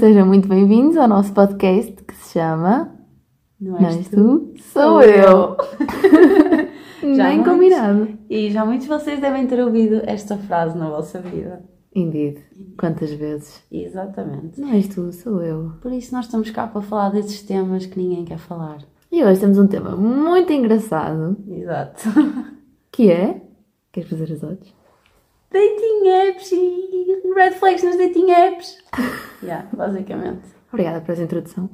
sejam muito bem-vindos ao nosso podcast que se chama Não Não és tu, sou eu. Já Nem muitos- combinado. E já muitos de vocês devem ter ouvido esta frase na vossa vida. Indeed. Quantas vezes? Exatamente. Não és tu, sou eu. Por isso nós estamos cá para falar desses temas que ninguém quer falar. E hoje temos um tema muito engraçado Exato. que é. Queres fazer as olhos? Dating apps e red flags nos dating apps. yeah, basicamente. Obrigada por essa introdução.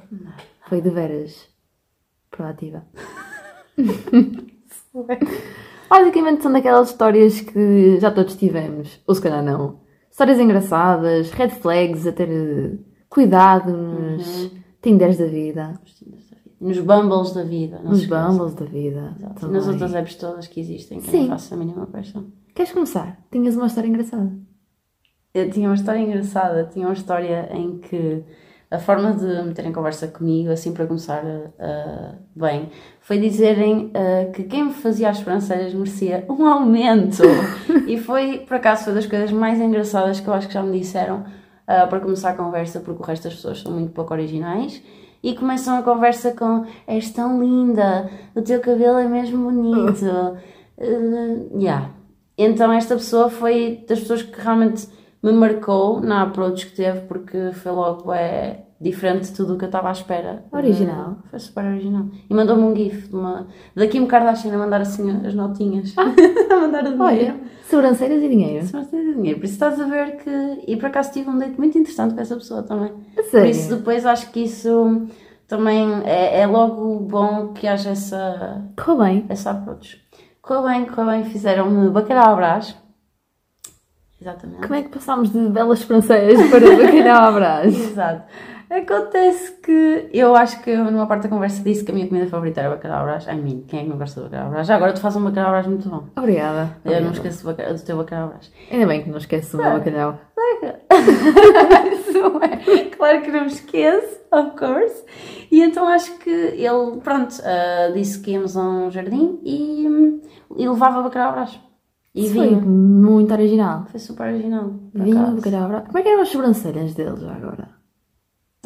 Foi de veras proativa. Basicamente são daquelas histórias que já todos tivemos, ou se calhar não. Histórias engraçadas, red flags, a ter eh, cuidado nos Tinders da vida, Nos bumbles da vida. nos bumbles da vida. Exato. Nas outras apps todas que existem, que eu Sim. não faço a mínima questão. Queres começar? Tinhas uma história engraçada. Eu tinha uma história engraçada, tinha uma história em que a forma de meterem conversa comigo, assim para começar ah, bem, foi dizerem ah, que quem me fazia as sobrancelhas merecia um aumento. e foi, por acaso, foi das coisas mais engraçadas que eu acho que já me disseram ah, para começar a conversa, porque o resto das pessoas são muito pouco originais. E começam a conversa com És tão linda, o teu cabelo é mesmo bonito. Uh, yeah. Então esta pessoa foi das pessoas que realmente me marcou na approach que teve porque foi logo é diferente de tudo o que eu estava à espera. Original. Uh, foi super original. E mandou-me um gif de uma da Kim Kardashian a mandar assim as notinhas. a mandar o dinheiro. Olha, sobrancelhas e dinheiro. Não tens dinheiro. Por isso estás a ver que. E por acaso tive um date muito interessante com essa pessoa também. A Por sério? isso depois acho que isso também é, é logo bom que haja essa, Correu bem. essa approach. Correu bem, correu bem, fizeram-me bacalhau à brás. Exatamente. Como é que passámos de belas sobrancelhas para bacalhau à brás? Exato. Acontece que eu acho que eu, numa parte da conversa disse que a minha comida favorita era bacalhau brás. I mean, quem é que não gosta de bacalhau brás? Já agora tu fazes um bacalhau brás muito bom. Obrigada. Eu não Obrigada. esqueço do, do teu bacalhau brás. Ainda bem que não esqueces o meu Ah. bacalhau. É. Claro que não me esqueço, of course. E então acho que ele, pronto, ah, disse que íamos a um jardim e, e levava bacalhau brás. E Isso foi vinho. muito original. Foi super original. Vinho, bacalhau brás. Como é que eram as sobrancelhas deles já agora?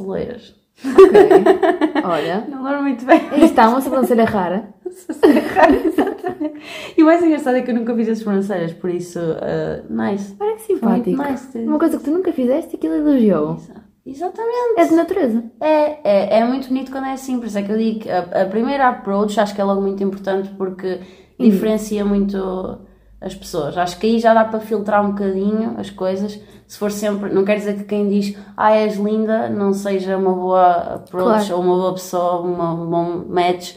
Loiras. Ok. Olha, Não lembro muito bem. aí está uma sobrancelha rara. Exatamente. E o mais engraçado é que eu nunca fiz as sobrancelhas, por isso, ah, nice. Olha que simpático. Nice. Uma coisa que tu nunca fizeste e que ele elogiou. Exa- Exatamente. É de natureza. É, é, é muito bonito quando é assim, por isso é que eu digo que a, a primeira approach acho que é logo muito importante porque diferencia muito as pessoas. Acho que aí já dá para filtrar um bocadinho as coisas. Se for sempre, não quer dizer que quem diz ah, és linda não seja uma boa approach Claro. ou uma boa pessoa, uma, um bom match,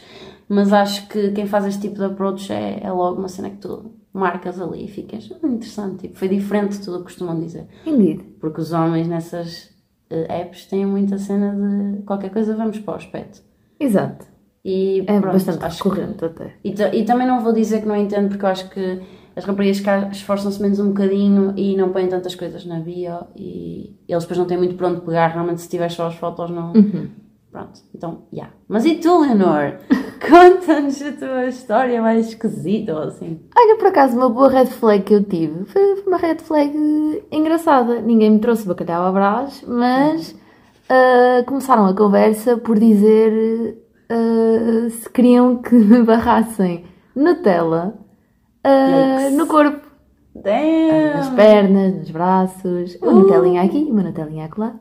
mas acho que quem faz este tipo de approach é, é logo uma cena que tu marcas ali e ficas "Hum, interessante. Tipo, foi diferente de tudo o que costumam dizer. Indeed. Porque os homens nessas eh, apps têm muita cena de qualquer coisa vamos para o aspecto. Exato. E É pronto, bastante acho que- até. E, e também não vou dizer que não entendo, porque eu acho que as raparigas cá esforçam-se menos um bocadinho e não põem tantas coisas na bio e eles depois não têm muito onde pegar. Realmente, se tiver só as fotos, não. Uhum. Pronto, então, já. Mas e tu, Leonor? Conta-nos a tua história mais esquisita ou assim. Olha, por acaso, uma boa red flag que eu tive foi uma red flag engraçada. Ninguém me trouxe bacalhau à brás, mas ah, começaram a conversa por dizer ah, se queriam que me barrassem Nutella Yikes. no corpo. Nas Damn! pernas, nos braços. Uma Uh. Nutelinha aqui, uma Nutelinha acolá.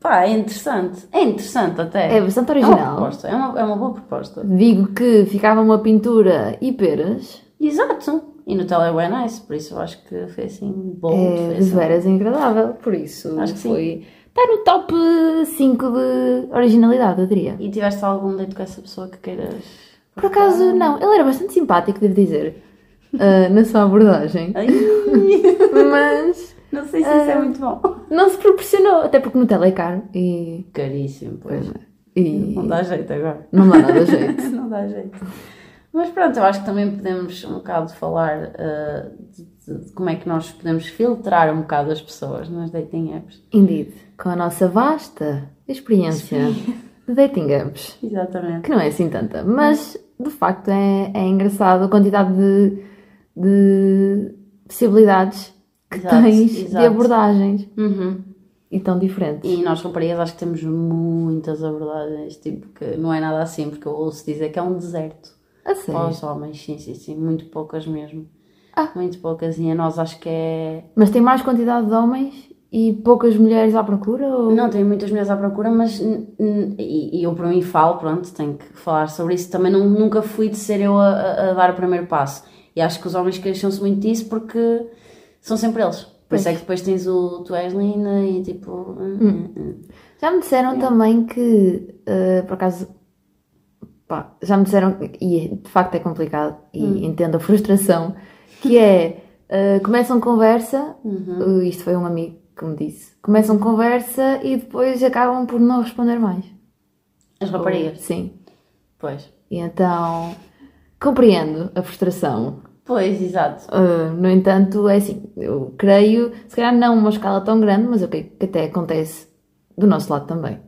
Pá, é interessante. É interessante até. É bastante É uma original. proposta, é uma, é uma boa proposta. Digo que ficava uma pintura e peras. Exato. E Nutella é bem nice, por isso eu acho que foi assim bold. É de assim. veras agradável, por isso Acho que sim. foi. Está no top 5 de originalidade, eu diria. E tiveste algum date com essa pessoa que queiras. Por acaso, não, ele era bastante simpático, devo dizer, ah, na sua abordagem, Ai, mas não sei se isso é muito bom. não se proporcionou, até porque Nutella é caro e. Caríssimo, pois. e Não dá jeito agora. não dá nada jeito. não dá jeito. Mas pronto, eu acho que também podemos um bocado falar ah, de, de- de como é que nós podemos filtrar um bocado as pessoas nas dating apps. Indeed, com a nossa vasta experiência de dating apps. Exatamente. que não é assim tanta, mas de facto é, é engraçado a quantidade de, de possibilidades que Exato, tens de exato. abordagens. Uhum. e tão diferentes. E nós raparigas acho que temos muitas abordagens, tipo, que não é nada assim, porque eu ouço dizer que é um deserto. A sério? Para os homens, sim, sim, sim, muito poucas mesmo. Ah. Muito poucas, e a nós acho que é. Mas tem mais quantidade de homens e poucas mulheres à procura? Ou... Não, tem muitas mulheres à procura, mas. E, eu por mim falo, pronto, tenho que falar sobre isso. Também não, nunca fui de ser eu a- a dar o primeiro passo. E acho que os homens queixam-se muito disso porque são sempre eles. Por isso é que depois tens o tu és linda e tipo. hum, hum, hum. Já me disseram também que, eh, por acaso, pá, já me disseram, e de facto é complicado, e entendo a frustração, que é, eh, começam conversa, eh, isto foi um amigo que me disse, começam conversa e depois acabam por não responder mais. As raparigas. Sim. Pois. E então, compreendo a frustração. Pois, exato. Uh, no entanto, é assim, eu creio, se calhar não uma escala tão grande, mas eu creio que até acontece do nosso lado também.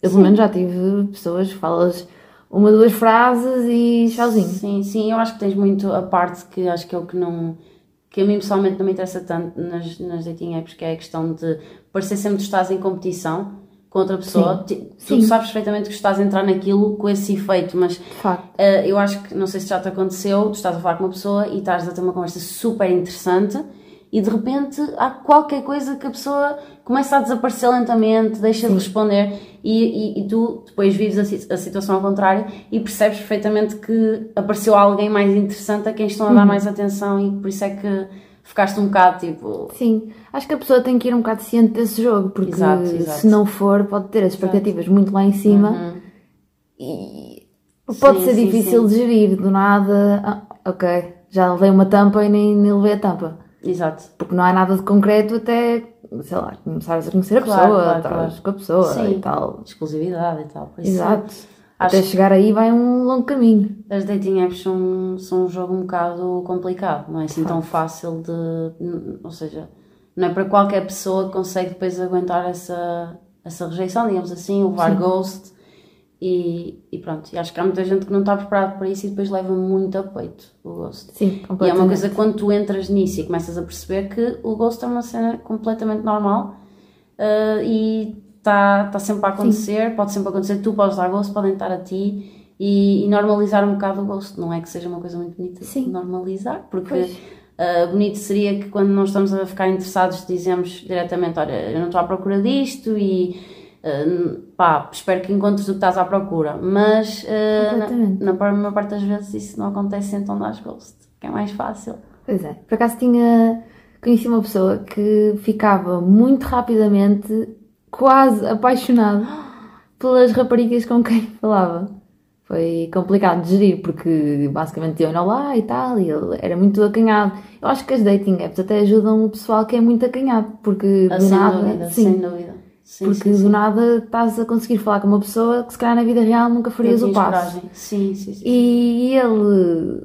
Eu pelo menos já tive pessoas que falas uma, duas frases e tchauzinho. Sim, sim, eu acho que tens muito a parte que acho que é o que não. que a mim pessoalmente não me interessa tanto nas, nas dating apps, que é a questão de parecer sempre que estás em competição com outra pessoa. Ti- Tu Sim. sabes perfeitamente que estás a entrar naquilo com esse efeito, mas eh, eu acho que, não sei se já te aconteceu, tu estás a falar com uma pessoa e estás a ter uma conversa super interessante e de repente há qualquer coisa que a pessoa começa a desaparecer lentamente, deixa de responder e, e, e tu depois vives a, a situação ao contrário e percebes perfeitamente que apareceu alguém mais interessante a quem estão a Uhum. dar mais atenção e por isso é que ficaste um bocado tipo. Sim, acho que a pessoa tem que ir um bocado ciente desse jogo, porque Exato, exato. se não for, pode ter as expectativas muito lá em cima Uhum. e pode Sim, ser sim, difícil de gerir. Do nada, ah, ok, já levei uma tampa e nem, nem levei a tampa. Exato. Porque não há nada de concreto até, sei lá, começares a conhecer a Claro, pessoa, claro, estás claro. com a pessoa Sim. e tal. Exclusividade e tal. Por isso, Acho Até chegar aí vai um longo caminho. As dating apps são, são um jogo um bocado complicado, não é assim tão fácil de. Ou seja, não é para qualquer pessoa que consegue depois aguentar essa, essa rejeição, digamos assim, levar ghost e, e pronto. E acho que há muita gente que não está preparado para isso e depois leva muito a peito o ghost. Sim, E é completamente. uma coisa quando tu entras nisso e começas a perceber que o ghost é uma cena completamente normal uh, e está tá sempre a acontecer, pode sempre acontecer, tu podes dar ghost, podem estar a ti e, e normalizar um bocado o ghost. Não é que seja uma coisa muito bonita Sim. normalizar, porque uh, bonito seria que quando não estamos a ficar interessados dizemos diretamente, olha, eu não estou à procura disto e uh, pá, espero que encontres o que estás à procura. Mas uh, na, na maior parte das vezes isso não acontece, então dás ghost, que é mais fácil. Pois é. Por acaso tinha. Conheci uma pessoa que ficava muito rapidamente quase apaixonado pelas raparigas com quem falava. Foi complicado de gerir porque basicamente iam lá e tal e ele era muito acanhado. Eu acho que as dating apps até ajudam o pessoal que é muito acanhado porque Ah, do sem nada. dúvida, sim, sem dúvida. Sim, porque sim, do sim. nada estás a conseguir falar com uma pessoa que se calhar na vida real nunca farias Não o passo. Sim, sim, sim. E ele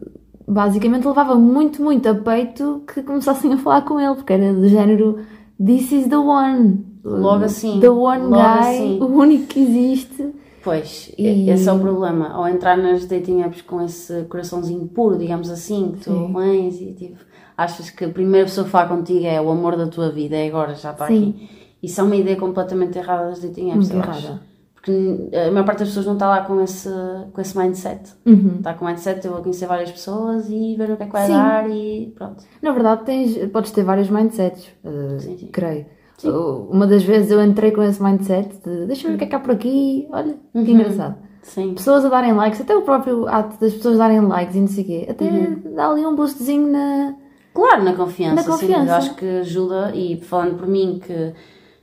basicamente levava muito, muito a peito que começassem a falar com ele, porque era do género This is the one. Logo assim, The one logo guy, assim. o único que existe. Pois, E- esse é o problema. Ao entrar nas dating apps com esse coraçãozinho puro, digamos assim, que tu Sim. lês e tipo, achas que a primeira pessoa a falar contigo é o amor da tua vida, é agora, já está Sim. aqui. Isso é uma ideia completamente errada das dating apps, Muito eu errada. acho. Porque a maior parte das pessoas não está lá com esse, com esse mindset. Uhum. Está com o mindset, eu vou conhecer várias pessoas e ver o que é que vai Sim. dar e pronto. Na verdade, tens, podes ter vários mindsets, uh, Sim, sim. creio. Uh, Uma das vezes eu entrei com esse mindset de deixa-me ver o que é que há por aqui, olha, que engraçado. Sim. Pessoas a darem likes, até o próprio ato das pessoas darem likes e não sei o quê, até Uhum. dá ali um boostzinho na. Claro, na confiança. Na sim, confiança. eu acho que ajuda e falando por mim que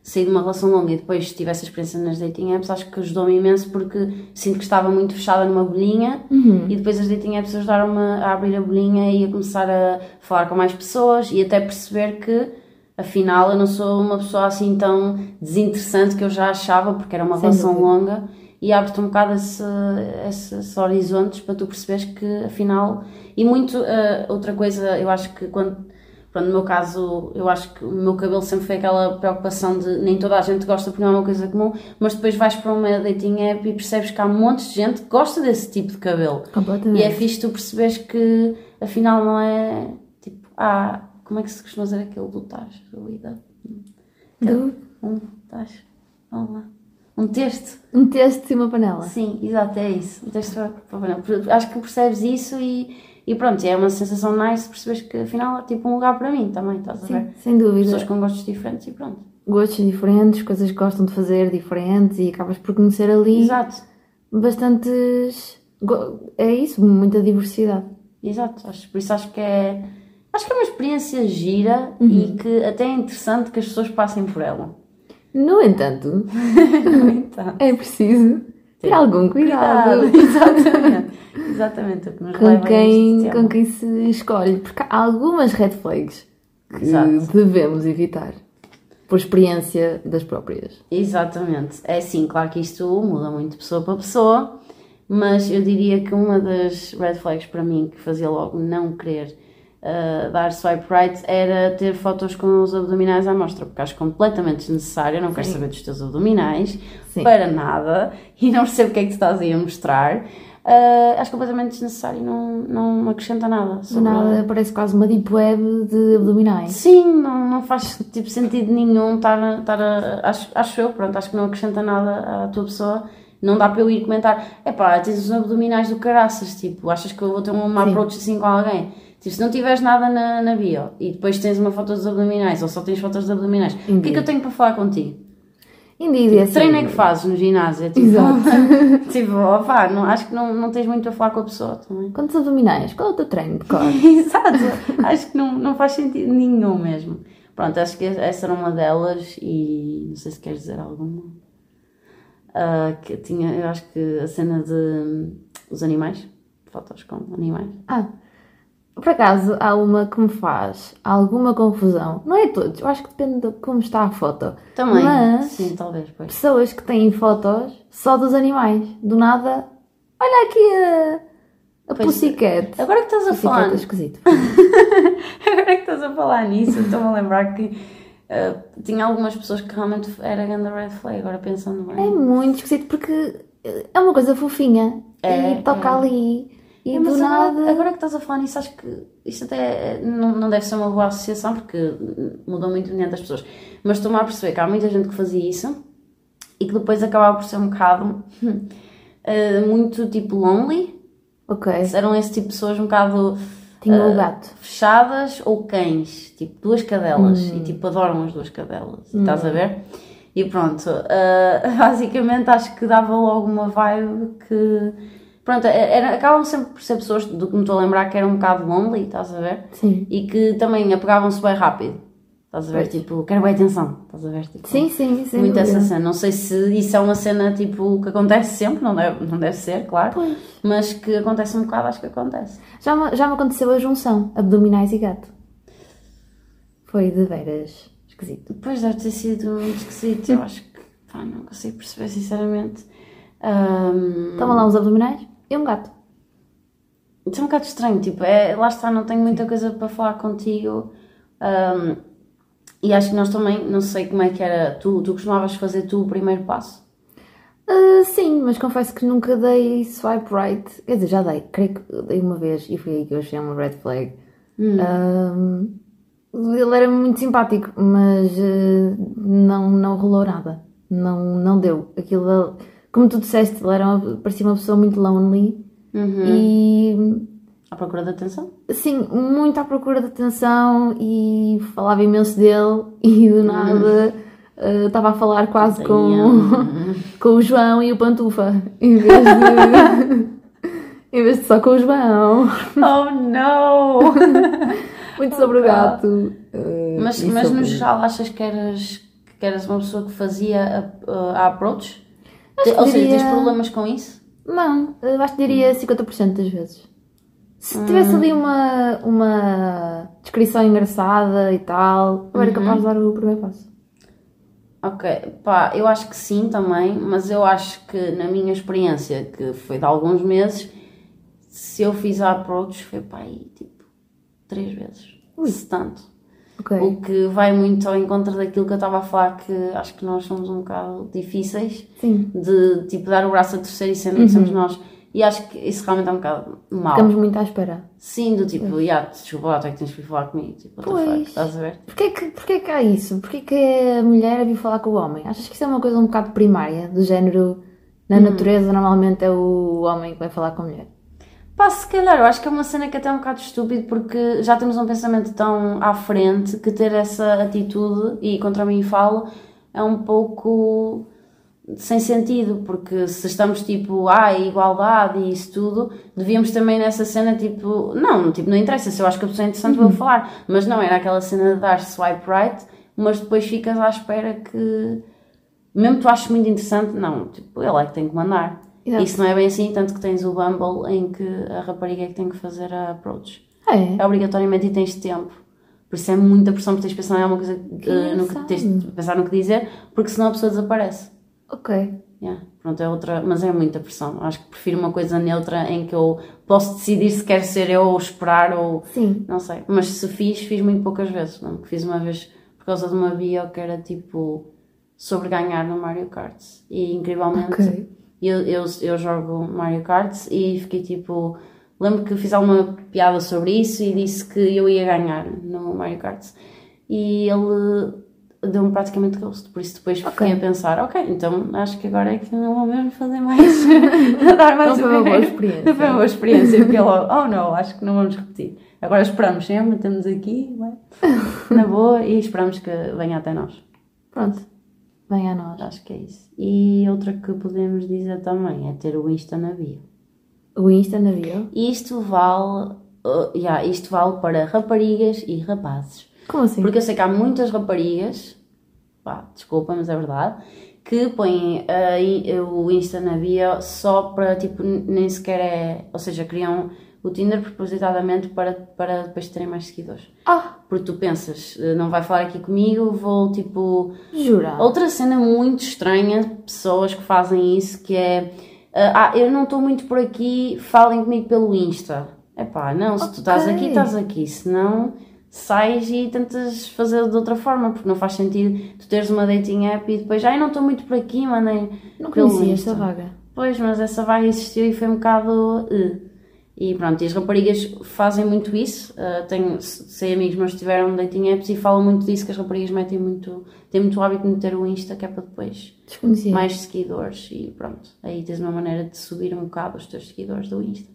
saí de uma relação longa e depois tive essa experiência nas dating apps, acho que ajudou-me imenso porque sinto que estava muito fechada numa bolinha e depois as dating apps ajudaram-me a abrir a bolinha e a começar a falar com mais pessoas e até perceber que afinal eu não sou uma pessoa assim tão desinteressante que eu já achava porque era uma Sem relação dúvida. longa e abre-te um bocado esse, esses horizontes para tu perceberes que afinal e muito eh, outra coisa eu acho que quando pronto, no meu caso eu acho que o meu cabelo sempre foi aquela preocupação de nem toda a gente gosta porque não é uma coisa comum mas depois vais para uma dating app e percebes que há um monte de gente que gosta desse tipo de cabelo Completamente. e é fixe tu perceberes que afinal não é tipo ah como é que se costuma dizer aquele do Taj da Lida Do- um estás. Vamos lá. Um texto. Um texto e uma panela. Sim, exato, é isso. Um texto para para panela. Por- Acho que percebes isso e, e pronto, é uma sensação nice percebes que afinal é tipo um lugar para mim também, estás a ver? Sim, sem dúvida. Pessoas com gostos diferentes e pronto. Gostos diferentes, coisas que gostam de fazer diferentes e acabas por conhecer ali Exato, bastantes. É isso, muita diversidade. exato. Acho, por isso acho que é. Acho que é uma experiência gira e que até é interessante que as pessoas passem por ela. No entanto, Então, é preciso ter algum cuidado, Exatamente. Exatamente. O que com, quem, com quem se escolhe, porque há algumas red flags que Exato. devemos evitar por experiência das próprias. Exatamente. É sim, claro que isto muda muito de pessoa para pessoa, mas eu diria que uma das red flags para mim que fazia logo não querer ah, dar swipe right era ter fotos com os abdominais à mostra, porque acho completamente desnecessário. Não quero saber dos teus abdominais Sim. para nada e não percebo o que é que tu estás aí a mostrar. Ah, acho completamente desnecessário não, não acrescenta nada. Sobre- nada parece quase uma deep web de abdominais. Sim, não, não faz tipo, sentido nenhum estar, estar a, acho, acho eu, pronto, acho que não acrescenta nada à tua pessoa. Não dá para eu ir comentar, epá, tens os abdominais do caraças, tipo, achas que eu vou ter uma Sim. approach assim com alguém? Tipo, se não tiveres nada na, na bio e depois tens uma foto dos abdominais ou só tens fotos dos abdominais, o que é Indeed. que eu tenho para falar contigo? Indeed, é assim. Treino é que fazes no ginásio? É Tipo, Exato. tipo, opá, não, acho que não, não tens muito a falar com a pessoa também. Quantos abdominais? Qual é o teu treino de cor? Exato, acho que não, não faz sentido nenhum mesmo. Pronto, acho que essa era uma delas e não sei se queres dizer alguma. Ah, que tinha, eu acho que a cena de hum, os animais, fotos com animais. Ah, por acaso há uma que me faz alguma confusão. Não é todos, eu acho que depende de como está a foto. Também, Mas- sim, talvez, pois. Pessoas que têm fotos só dos animais. Do nada, olha aqui a, a Pois, Pussycat. Agora que estás a Pussycat falar, é esquisito. agora que estás a falar nisso, estou-me a lembrar que ah, tinha algumas pessoas que realmente era grande red flag, agora pensando bem. É muito esquisito porque é uma coisa fofinha. É, e toca é. ali. E É, do nada. agora que estás a falar nisso, acho que isto até é- não, não deve ser uma boa associação porque mudou muito mediante as pessoas. Mas estou-me a perceber que há muita gente que fazia isso e que depois acabava por ser um bocado eh, muito tipo lonely. Ok. Eram esse tipo de pessoas um bocado Tinha o gato. fechadas ou cães, tipo duas cadelas e tipo adoram as duas cadelas, estás a ver? E pronto, eh, basicamente acho que dava logo uma vibe que pronto, era, acabam sempre por ser pessoas do que me estou a lembrar que eram um bocado lonely, estás a ver? Sim. E que também apegavam-se bem rápido, estás a ver? Pois. Tipo, quero bem atenção, estás a ver? Tipo, Sim, sim, sim. muito essa cena. Não sei se isso é uma cena tipo que acontece sempre, não deve, não deve ser, claro, Pois. mas que acontece um bocado, acho que acontece. Já me, já me aconteceu a junção, abdominais e gato. Foi de veras esquisito. Depois deve ter sido muito esquisito. Eu acho que pá, não consigo perceber, sinceramente. Ahm, Estavam lá uns abdominais e um gato. Isso é um bocado estranho. Tipo, é, lá está, não tenho muita coisa para falar contigo. Ahm, e acho que nós também, não sei como é que era. Tu, tu costumavas fazer tu o primeiro passo? Ah, sim, mas confesso que nunca dei swipe right. Quer dizer, já dei, creio que dei uma vez e foi aí que eu achei uma red flag. Ah, ele era muito simpático, mas ah, não, não rolou nada. Não, não deu. Aquilo, como tu disseste, ele era uma, parecia uma pessoa muito lonely e À procura de atenção? Sim, muito à procura de atenção e falava imenso dele e do nada eh, estava a falar quase com, com o João e o Pantufa em vez de, em vez de só com o João. Oh no! Muito sobre o gato. eh, mas, mas sobre- no geral, achas que eras, que eras uma pessoa que fazia a, a approach? Acho Ou seja, tens diria- problemas com isso? Não, eu acho que diria 50% das vezes. Se tivesse ali uma, uma descrição engraçada e tal, eu era capaz de dar o primeiro passo. Ok, pá, eu acho que sim também, mas eu acho que na minha experiência, que foi de alguns meses, se eu fiz a approach foi pá, aí tipo três vezes, se tanto. Ok. O que vai muito ao encontro daquilo que eu estava a falar, que acho que nós somos um bocado difíceis Sim. de tipo dar o braço a terceiro e sendo, somos nós. E acho que isso realmente é um bocado mau. Ficamos muito à espera. Sim, do tipo, yeah, desculpa lá, tu é que tens que vir falar comigo. Tipo, fuck, Pois. estás a ver? Porquê que, porquê que há isso? Porquê que a mulher vir falar com o homem? Achas que isso é uma coisa um bocado primária? Do género, na natureza, normalmente é o homem que vai falar com a mulher. Pá, se calhar, eu acho que é uma cena que até é um bocado estúpido porque já temos um pensamento tão à frente que ter essa atitude, e contra mim falo, é um pouco sem sentido, porque se estamos tipo, ah, igualdade e isso tudo, devíamos também nessa cena tipo, não, tipo, não interessa, se eu acho que a pessoa é interessante vou falar, mas não, era aquela cena de dar swipe right, mas depois ficas à espera que, mesmo tu aches muito interessante, não, tipo, ele é que tem que mandar. Exato. Isso não é bem assim, tanto que tens o Bumble em que a rapariga é que tem que fazer a approach. Ah, é? É obrigatoriamente e tens tempo. Por isso é muita pressão, porque tens de pensar em alguma coisa, eh, no que, tens de pensar no que dizer, porque senão a pessoa desaparece. Ok. Yeah, pronto, é outra, mas é muita pressão. Acho que prefiro uma coisa neutra em que eu posso decidir se quero ser eu ou esperar ou Sim. não sei. Mas se fiz, fiz muito poucas vezes. Não? Fiz uma vez por causa de uma bio que era tipo sobre ganhar no Mario Kart. E incrivelmente Ok. Eu, eu, eu jogo Mario Kart e fiquei tipo. Lembro que fiz alguma piada sobre isso e disse que eu ia ganhar no Mario Kart. E ele deu-me praticamente ghost. Por isso depois Ok. fiquei a pensar: ok, então acho que agora é que não vou mesmo fazer mais. dar mais Não foi uma boa experiência. Não foi uma boa experiência. Porque logo, oh não, acho que não vamos repetir. Agora esperamos sempre, estamos aqui, ué, na boa, e esperamos que venha até nós. Pronto. Vem a nós. Acho que é isso. E outra que podemos dizer também é ter o Insta na bio. O Insta na bio? Isto vale, uh, yeah, isto vale para raparigas e rapazes. Como assim? Porque eu sei que há muitas raparigas, pá, desculpa, mas é verdade, que põem uh, o Insta na bio só para, tipo, nem sequer é... Ou seja, criam o Tinder propositadamente para, para depois terem mais seguidores. Ah, Porque tu pensas, uh, não vai falar aqui comigo, vou, tipo... jura? Outra cena muito estranha de pessoas que fazem isso que é ah, eu não estou muito por aqui, falem comigo pelo Insta. Epá, não, se tu estás aqui, estás aqui, senão sais e tentas fazer de outra forma, porque não faz sentido tu teres uma dating app e depois, ai, não estou muito por aqui, mandem Não conhecia esta vaga. Pois, mas essa vaga existiu e foi um bocado. eh. E pronto, e as raparigas fazem muito isso. eh, tenho, sei amigos meus que tiveram dating apps e falam muito disso, que as raparigas metem muito. têm muito hábito de meter o Insta, que é para depois mais seguidores e pronto. Aí tens uma maneira de subir um bocado os teus seguidores do Insta.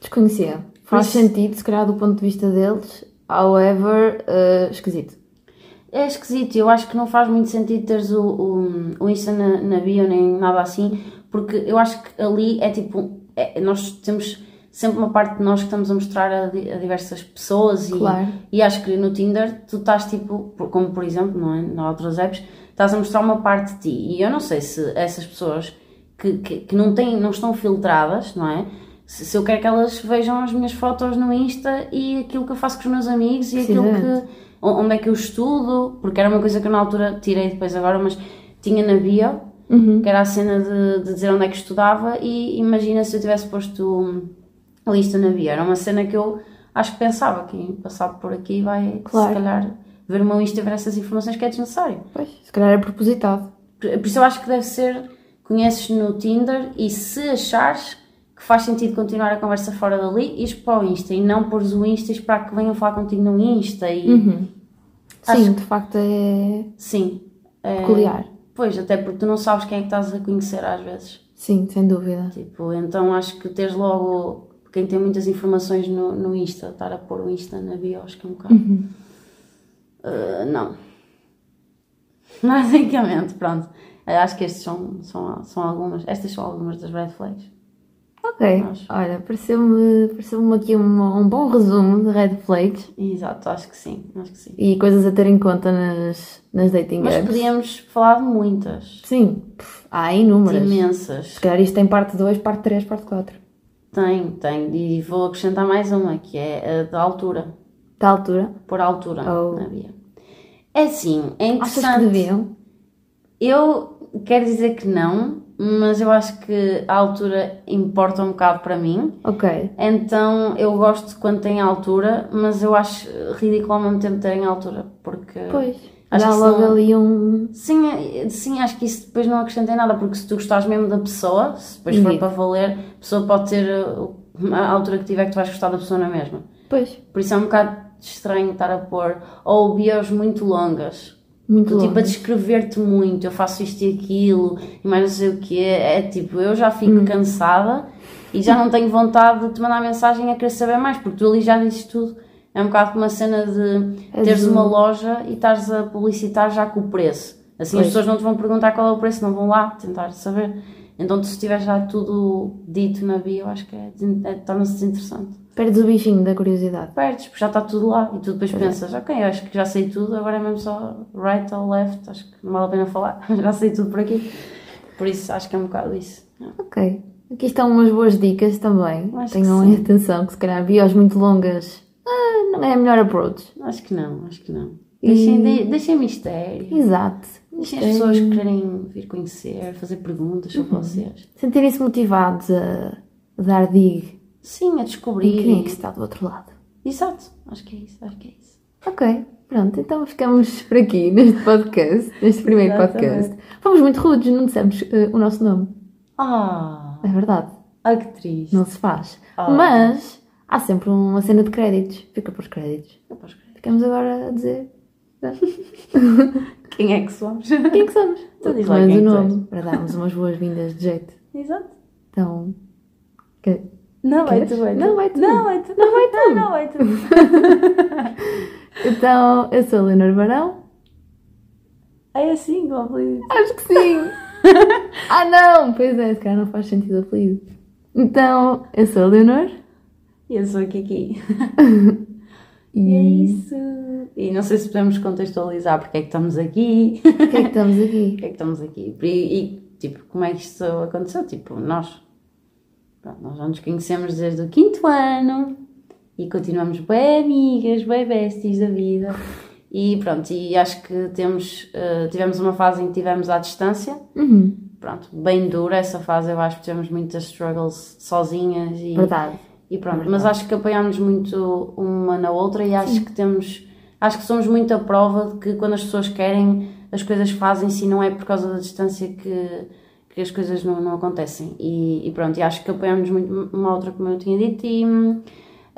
Desconhecia. Faz isso- sentido, se calhar, do ponto de vista deles. However, eh, esquisito. É esquisito, eu acho que não faz muito sentido teres o, o, o Insta na, na bio nem nada assim, porque eu acho que ali é tipo, é- nós temos sempre uma parte de nós que estamos a mostrar a, a diversas pessoas e, Claro. e acho que no Tinder tu estás tipo, como por exemplo, não é? Nas outras apps, estás a mostrar uma parte de ti e eu não sei se essas pessoas que, que, que não, têm, não estão filtradas, não é? Se, se eu quero que elas vejam as minhas fotos no Insta e aquilo que eu faço com os meus amigos e aquilo que onde é que eu estudo, porque era uma coisa que eu na altura tirei depois agora, mas tinha na bio, Uhum. que era a cena de, de dizer onde é que estudava e imagina se eu tivesse posto a lista na bio, era uma cena que eu acho que pensava, quem passar por aqui vai Claro. se calhar ver o meu Insta e ver essas informações que é desnecessário. Pois, se calhar é propositado. Por por isso eu acho que deve ser, conheces no Tinder e se achares que faz sentido continuar a conversa fora dali, ires para o Insta e não pôres o Insta e esperar que venham falar contigo no Insta e... Uhum. Acho Sim, de facto é Sim. É, peculiar. Pois, até porque tu não sabes quem é que estás a conhecer às vezes. Sim, sem dúvida. Tipo, então acho que teres logo quem tem muitas informações no, no Insta, estar a pôr o Insta na bio, acho que é um bocado. Uh, não. Basicamente, pronto. Acho que estes são, são, são algumas, estas são algumas das red flags. Ok, Acho. olha, pareceu-me pareceu aqui um, um bom resumo de red flags Exato, acho que sim, acho que sim. e coisas a ter em conta nas, nas dating Mas apps. podíamos falar de muitas, Sim, há de inúmeras. imensas. Se calhar isto tem parte 2, parte 3, parte 4. Tem, tem. E vou acrescentar mais uma, que é a da altura. Da altura, Por altura Oh. na bio. É assim, é achas interessante. que deviam? Eu quero dizer que não, mas eu acho que a altura importa um bocado para mim. Ok, Então eu gosto quando tem altura, mas eu acho ridículo ao mesmo tempo terem altura, porque pois. Acho Dá logo senão- ali um. Sim, é- sim, acho que isso depois não acrescenta em nada, porque se tu gostares mesmo da pessoa, se depois for Ninguém. para valer, a pessoa pode ter uh, a altura que tiver que tu vais gostar da pessoa na mesma. Pois, Por isso é um bocado estranho estar a pôr ou bios muito longas. Muito Do tipo a descrever-te muito, eu faço isto e aquilo, e mais não sei o que é. É tipo, eu já Hum. fico cansada e já não tenho vontade de te mandar mensagem a querer saber mais, porque tu ali já dizes tudo. É um bocado como a cena de És teres um- uma loja e estares a publicitar já com o preço. Assim Pois. as pessoas não te vão perguntar qual é o preço, não vão lá tentar saber. Então, se tiver já tudo dito na bio, acho que é, é, torna-se desinteressante. Perdes o bichinho da curiosidade. Perdes, porque já está tudo lá e tu depois Pois é. pensas, ok, eu acho que já sei tudo, agora é mesmo só right ou left, acho que não vale a pena falar, já sei tudo por aqui. Por isso, acho que é um bocado isso. Ok. Aqui estão umas boas dicas também. Acho que Tenham sim. atenção que se calhar bios muito longas ah, não é a melhor approach. Acho que não, acho que não. E- Deixem, de, deixem mistério. Exato. Deixem as pessoas que querem vir conhecer, fazer perguntas sobre Uhum. vocês. Sentirem-se motivados a, dar dig Sim, a e descobrir. quem é que está do outro lado. Exato, acho que é isso, acho que é isso. Ok, pronto, então ficamos por aqui neste podcast, neste primeiro podcast. Fomos muito rudes, não dissemos eh, o nosso nome. Ah, É verdade, ah que triste. não se faz. Ah. Mas há sempre uma cena de créditos. Fica para os créditos. Eu posso crer. Ficamos agora a dizer Quem é que somos? quem é que somos. Então diz lá Mas quem é o que nome, para darmos umas boas-vindas de jeito. Exato. Então, que- Não vai Queres? tu, vai tu. Não, vai tu. Não, vai tu. Não, vai tu. Não, vai tu. então eu sou a Leonor Barão. É assim, completo. Acho que sim. ah não, pois é, se calhar não faz sentido o apelido. Então, eu sou a Leonor. E eu sou a Kiki. E é isso. E não sei se podemos contextualizar porque é que estamos aqui. Por que é que estamos aqui? Porque é que estamos aqui? E, e, tipo, como é que isto aconteceu? Tipo, nós, pronto, nós já nos conhecemos desde o quinto ano e continuamos bem amigas, bem besties da vida. E pronto, e acho que temos, eh, tivemos uma fase em que tivemos à distância. Uhum, Pronto, bem dura essa fase, eu acho que tivemos muitas struggles sozinhas e, verdade. E pronto, mas acho que apoiámos muito uma na outra e acho que temos, acho que somos muito a prova de que quando as pessoas querem, as coisas fazem-se e não é por causa da distância que, que as coisas não, não acontecem. E, e pronto, e acho que apoiámos muito uma outra, como eu tinha dito, e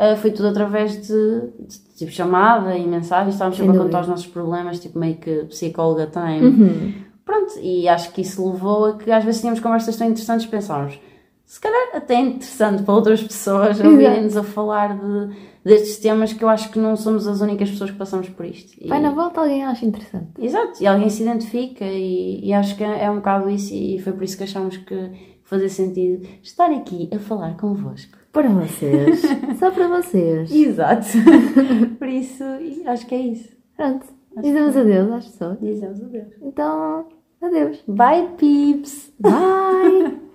ah, foi tudo através de, de, tipo chamada e mensagens, estávamos Sem sempre a contar os nossos problemas, tipo meio que psicóloga tem. Uhum. Pronto, e acho que isso levou a que às vezes tínhamos conversas tão interessantes pensávamos, se calhar até é interessante para outras pessoas ouvirem-nos a falar de, destes temas que eu acho que não somos as únicas pessoas que passamos por isto. E- Vai na volta, alguém acha interessante. Exato, e alguém se identifica e, e acho que é um bocado isso e foi por isso que achamos que fazia sentido estar aqui a falar convosco. Para vocês. Só para vocês. Exato. por isso, acho que é isso. Pronto. Dizemos adeus às pessoas. Dizemos adeus. Então, adeus. Bye, peeps! Bye!